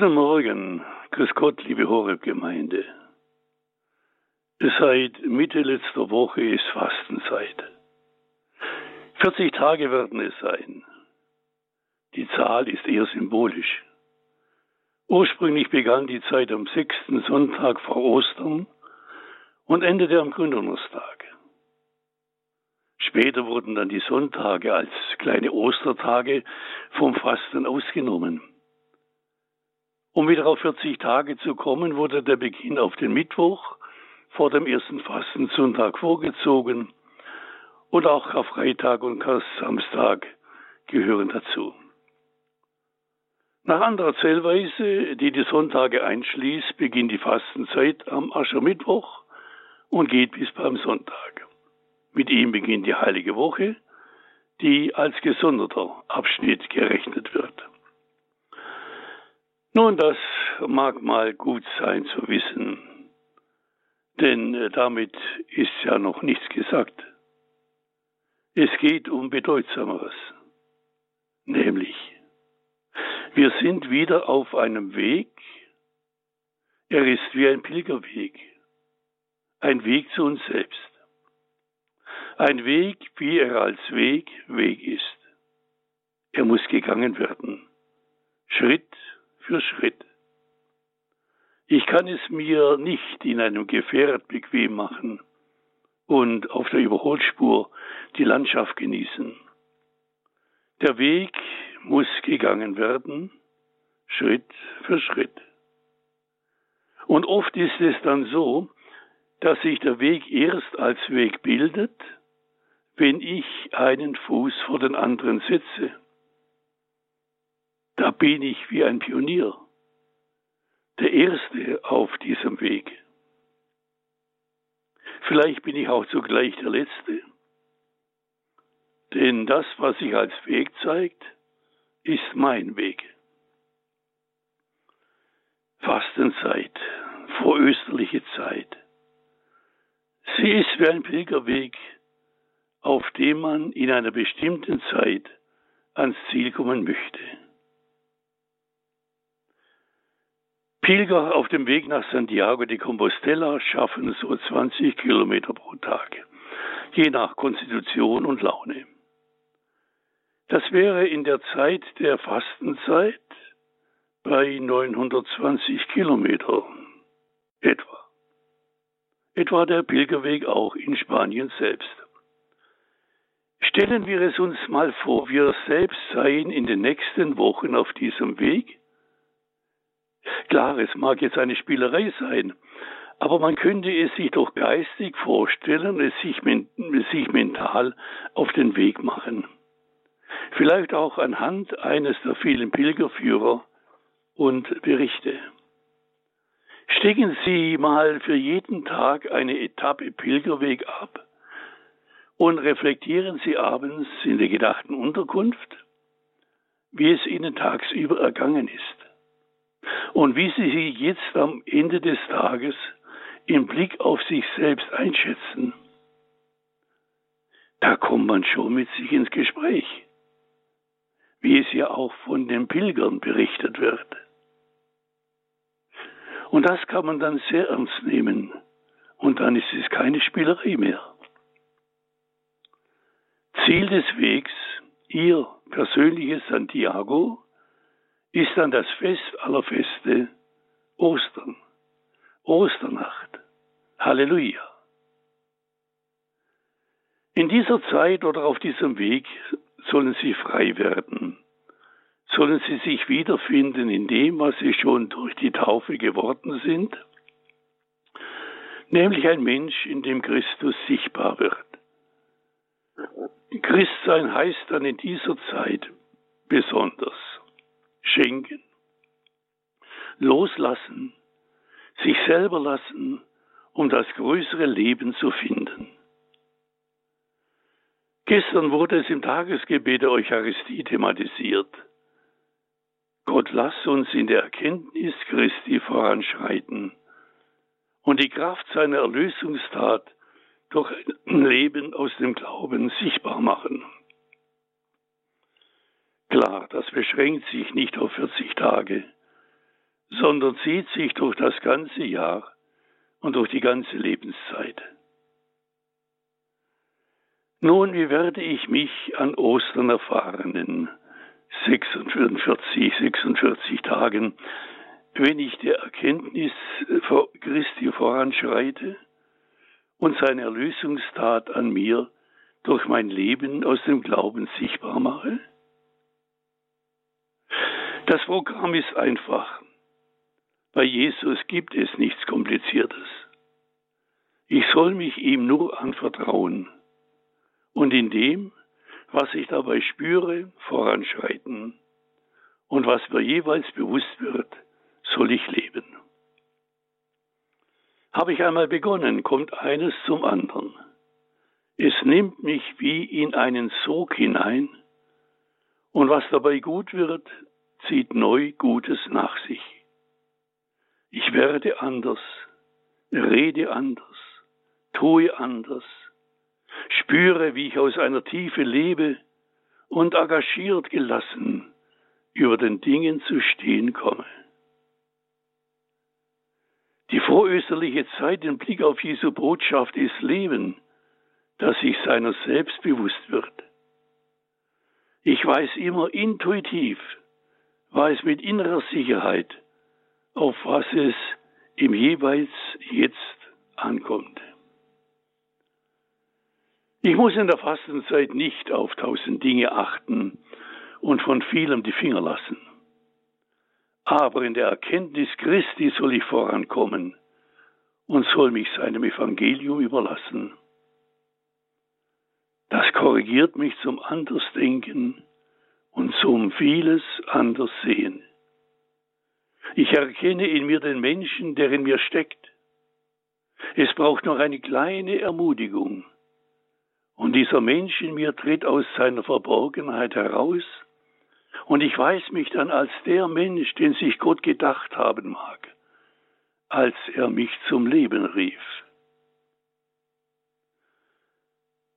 Guten Morgen, Grüß Gott, liebe Horeb-Gemeinde. Seit Mitte letzter Woche ist Fastenzeit. 40 Tage werden es sein. Die Zahl ist eher symbolisch. Ursprünglich begann die Zeit am sechsten Sonntag vor Ostern und endete am Gründonnerstag. Später wurden dann die Sonntage als kleine Ostertage vom Fasten ausgenommen. Um wieder auf 40 Tage zu kommen, wurde der Beginn auf den Mittwoch vor dem ersten Fastensonntag vorgezogen und auch Karfreitag und Samstag gehören dazu. Nach anderer Zählweise, die die Sonntage einschließt, beginnt die Fastenzeit am Aschermittwoch und geht bis beim Sonntag. Mit ihm beginnt die Heilige Woche, die als gesonderter Abschnitt gerechnet wird. Nun, das mag mal gut sein zu wissen, denn äh, damit ist ja noch nichts gesagt. Es geht um Bedeutsameres, nämlich wir sind wieder auf einem Weg, er ist wie ein Pilgerweg, ein Weg zu uns selbst, ein Weg, wie er als Weg Weg ist. Er muss gegangen werden, Schritt für Schritt. Ich kann es mir nicht in einem Gefährt bequem machen und auf der Überholspur die Landschaft genießen. Der Weg muss gegangen werden, Schritt für Schritt. Und oft ist es dann so, dass sich der Weg erst als Weg bildet, wenn ich einen Fuß vor den anderen setze. Da bin ich wie ein Pionier, der Erste auf diesem Weg. Vielleicht bin ich auch zugleich der Letzte. Denn das, was sich als Weg zeigt, ist mein Weg. Fastenzeit, vorösterliche Zeit. Sie ist wie ein Pilgerweg, auf dem man in einer bestimmten Zeit ans Ziel kommen möchte. Pilger auf dem Weg nach Santiago de Compostela schaffen so 20 Kilometer pro Tag, je nach Konstitution und Laune. Das wäre in der Zeit der Fastenzeit bei 920 Kilometer etwa. Etwa der Pilgerweg auch in Spanien selbst. Stellen wir es uns mal vor, wir selbst seien in den nächsten Wochen auf diesem Weg Klar, es mag jetzt eine Spielerei sein, aber man könnte es sich doch geistig vorstellen, es sich, sich mental auf den Weg machen. Vielleicht auch anhand eines der vielen Pilgerführer und Berichte. Stecken Sie mal für jeden Tag eine Etappe Pilgerweg ab und reflektieren Sie abends in der gedachten Unterkunft, wie es Ihnen tagsüber ergangen ist und wie Sie sich jetzt am Ende des Tages im Blick auf sich selbst einschätzen. Da kommt man schon mit sich ins Gespräch, wie es ja auch von den Pilgern berichtet wird. Und das kann man dann sehr ernst nehmen und dann ist es keine Spielerei mehr. Ziel des Wegs, Ihr persönliches Santiago, ist dann das Fest aller Feste Ostern, Osternacht. Halleluja. In dieser Zeit oder auf diesem Weg sollen Sie frei werden, sollen Sie sich wiederfinden in dem, was Sie schon durch die Taufe geworden sind, nämlich ein Mensch, in dem Christus sichtbar wird. Christsein heißt dann in dieser Zeit besonders schenken, loslassen, sich selber lassen, um das größere Leben zu finden. Gestern wurde es im Tagesgebet der Eucharistie thematisiert. Gott lass uns in der Erkenntnis Christi voranschreiten und die Kraft seiner Erlösungstat durch ein Leben aus dem Glauben sichtbar machen. Klar, das beschränkt sich nicht auf 40 Tage, sondern zieht sich durch das ganze Jahr und durch die ganze Lebenszeit. Nun, wie werde ich mich an Ostern erfahrenen 46, 46 Tagen, wenn ich der Erkenntnis Christi voranschreite und seine Erlösungstat an mir durch mein Leben aus dem Glauben sichtbar mache? Das Programm ist einfach. Bei Jesus gibt es nichts Kompliziertes. Ich soll mich ihm nur anvertrauen und in dem, was ich dabei spüre, voranschreiten. Und was mir jeweils bewusst wird, soll ich leben. Habe ich einmal begonnen, kommt eines zum anderen. Es nimmt mich wie in einen Sog hinein, und was dabei gut wird, zieht neu Gutes nach sich. Ich werde anders, rede anders, tue anders, spüre, wie ich aus einer Tiefe lebe und engagiert gelassen über den Dingen zu stehen komme. Die vorösterliche Zeit im Blick auf Jesu Botschaft ist Leben, das sich seiner selbst bewusst wird. Ich weiß immer intuitiv, weiß mit innerer Sicherheit, auf was es im jeweils jetzt ankommt. Ich muss in der Fastenzeit nicht auf tausend Dinge achten und von vielem die Finger lassen. Aber in der Erkenntnis Christi soll ich vorankommen und soll mich seinem Evangelium überlassen. Das korrigiert mich zum Andersdenken und zum vieles anders sehen. Ich erkenne in mir den Menschen, der in mir steckt. Es braucht noch eine kleine Ermutigung. Und dieser Mensch in mir tritt aus seiner Verborgenheit heraus. Und ich weiß mich dann als der Mensch, den sich Gott gedacht haben mag, als er mich zum Leben rief.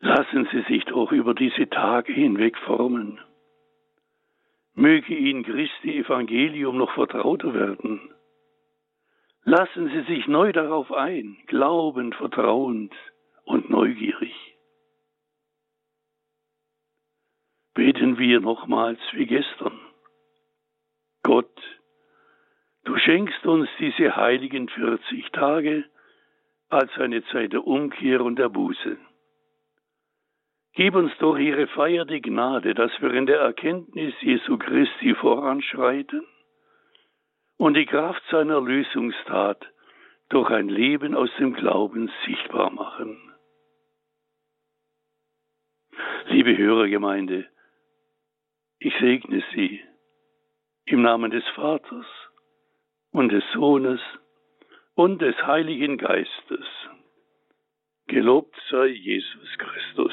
Lassen Sie sich doch über diese Tage hinweg formen. Möge Ihnen Christi Evangelium noch vertrauter werden. Lassen Sie sich neu darauf ein, glaubend, vertrauend und neugierig. Beten wir nochmals wie gestern. Gott, du schenkst uns diese heiligen 40 Tage als eine Zeit der Umkehr und der Buße. Gib uns durch ihre Feier die Gnade, dass wir in der Erkenntnis Jesu Christi voranschreiten und die Kraft seiner Lösungstat durch ein Leben aus dem Glauben sichtbar machen. Liebe Hörergemeinde, ich segne Sie im Namen des Vaters und des Sohnes und des Heiligen Geistes. Gelobt sei Jesus Christus.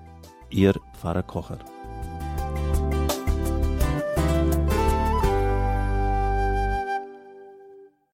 Ihr Pfarrer Kocher.